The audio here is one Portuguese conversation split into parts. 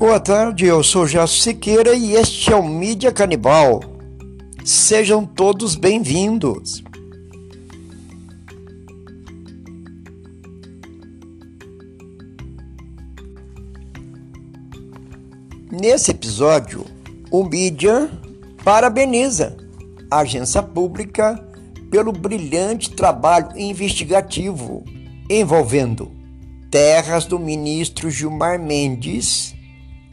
Boa tarde, eu sou Jasso Siqueira e este é o Mídia Canibal. Sejam todos bem-vindos. Nesse episódio, o Mídia parabeniza a agência pública pelo brilhante trabalho investigativo envolvendo terras do ministro Gilmar Mendes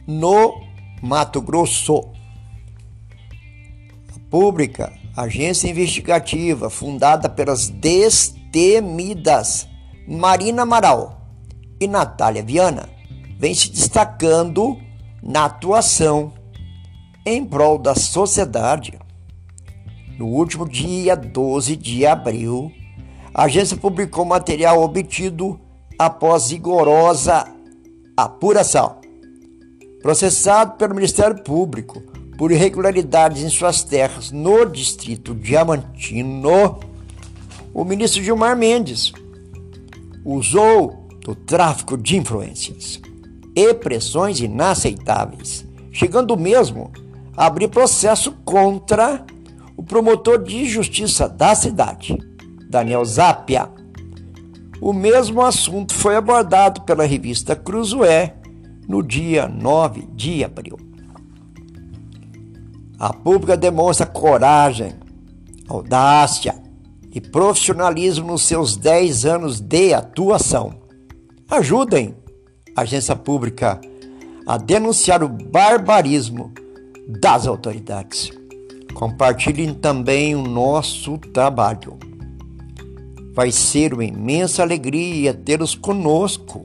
no Mato Grosso. A pública, agência investigativa fundada pelas destemidas Marina Amaral e Natália Viana, vem se destacando na atuação em prol da sociedade. No último dia 12 de abril, a agência publicou material obtido após rigorosa apuração processado pelo Ministério Público por irregularidades em suas terras no distrito diamantino, o ministro Gilmar Mendes usou do tráfico de influências e pressões inaceitáveis, chegando mesmo a abrir processo contra o promotor de justiça da cidade, Daniel Zapia. O mesmo assunto foi abordado pela revista Cruzoé no dia 9 de abril. A pública demonstra coragem, audácia e profissionalismo nos seus 10 anos de atuação. Ajudem a agência pública a denunciar o barbarismo das autoridades. Compartilhem também o nosso trabalho. Vai ser uma imensa alegria tê-los conosco